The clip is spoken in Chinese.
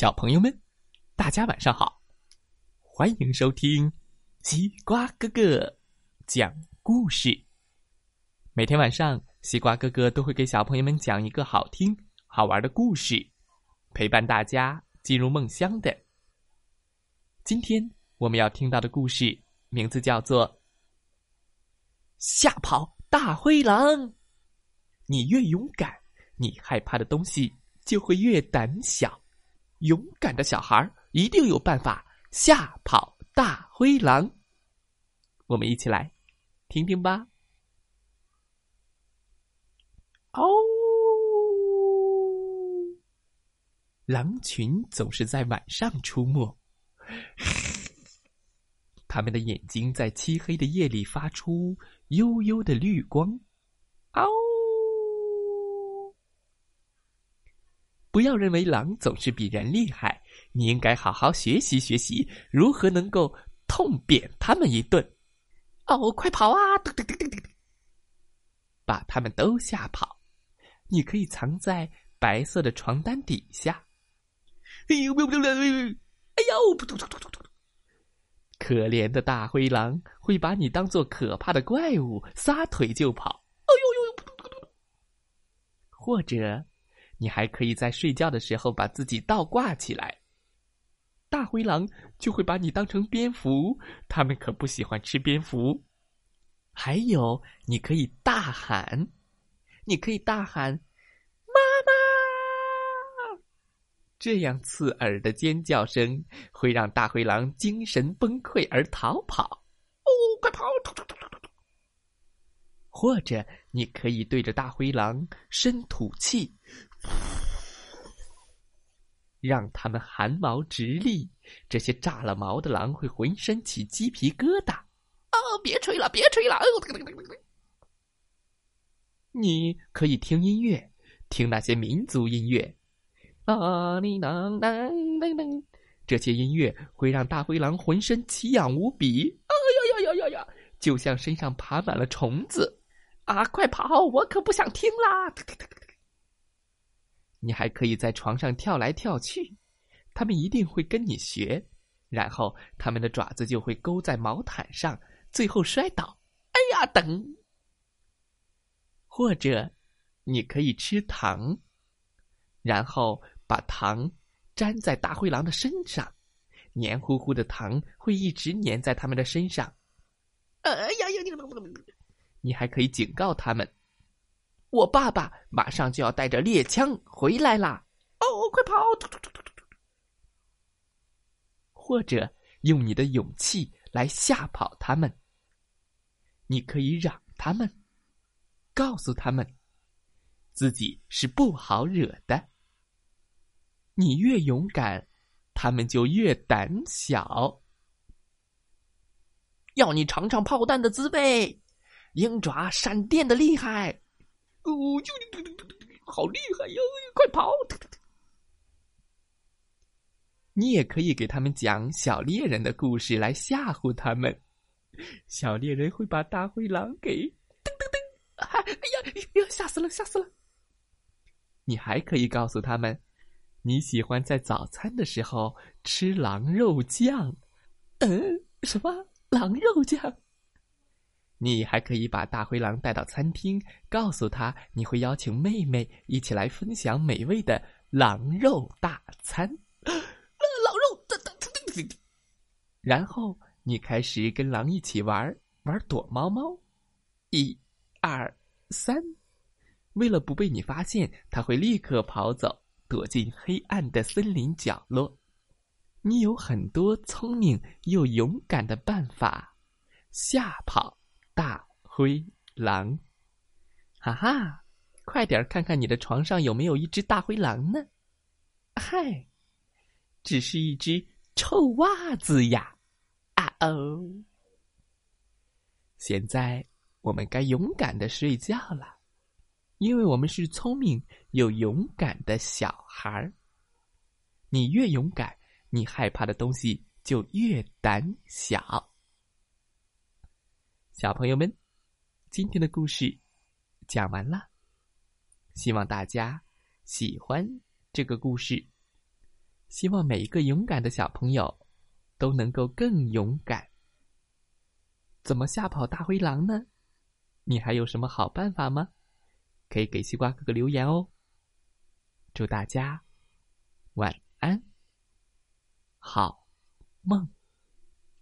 小朋友们，大家晚上好！欢迎收听西瓜哥哥讲故事。每天晚上，西瓜哥哥都会给小朋友们讲一个好听、好玩的故事，陪伴大家进入梦乡的。今天我们要听到的故事名字叫做《吓跑大灰狼》。你越勇敢，你害怕的东西就会越胆小。勇敢的小孩一定有办法吓跑大灰狼。我们一起来听听吧。哦，狼群总是在晚上出没，他们的眼睛在漆黑的夜里发出幽幽的绿光。哦。不要认为狼总是比人厉害，你应该好好学习学习如何能够痛扁他们一顿。哦，快跑啊！把他们都吓跑。你可以藏在白色的床单底下。哎呦！哎呦！可怜的大灰狼会把你当做可怕的怪物，撒腿就跑。哎呦呦！或者。你还可以在睡觉的时候把自己倒挂起来，大灰狼就会把你当成蝙蝠，他们可不喜欢吃蝙蝠。还有，你可以大喊，你可以大喊“妈妈”，这样刺耳的尖叫声会让大灰狼精神崩溃而逃跑。哦，快跑！或者，你可以对着大灰狼深吐气。让他们汗毛直立，这些炸了毛的狼会浑身起鸡皮疙瘩。哦，别吹了，别吹了！你可以听音乐，听那些民族音乐。啊，你啷啷啷啷，这些音乐会让大灰狼浑身奇痒无比。哎呀呀呀呀呀，就像身上爬满了虫子。啊，快跑！我可不想听啦。你还可以在床上跳来跳去，他们一定会跟你学，然后他们的爪子就会勾在毛毯上，最后摔倒。哎呀，等！或者，你可以吃糖，然后把糖粘在大灰狼的身上，黏糊糊的糖会一直粘在他们的身上。哎呀呀！你还可以警告他们。我爸爸马上就要带着猎枪回来啦！哦，快跑！或者用你的勇气来吓跑他们。你可以嚷他们，告诉他们，自己是不好惹的。你越勇敢，他们就越胆小。要你尝尝炮弹的滋味，鹰爪闪电的厉害。哦，就好厉害呀！快跑！你也可以给他们讲小猎人的故事来吓唬他们。小猎人会把大灰狼给噔噔噔，哎呀呀，吓死了，吓死了！你还可以告诉他们，你喜欢在早餐的时候吃狼肉酱。嗯，什么狼肉酱？你还可以把大灰狼带到餐厅，告诉他你会邀请妹妹一起来分享美味的狼肉大餐。狼肉，然后你开始跟狼一起玩玩躲猫猫，一、二、三。为了不被你发现，他会立刻跑走，躲进黑暗的森林角落。你有很多聪明又勇敢的办法，吓跑。大灰狼，哈哈！快点看看你的床上有没有一只大灰狼呢？嗨，只是一只臭袜子呀！啊哦！现在我们该勇敢的睡觉了，因为我们是聪明又勇敢的小孩儿。你越勇敢，你害怕的东西就越胆小。小朋友们，今天的故事讲完了，希望大家喜欢这个故事。希望每一个勇敢的小朋友都能够更勇敢。怎么吓跑大灰狼呢？你还有什么好办法吗？可以给西瓜哥哥留言哦。祝大家晚安，好梦。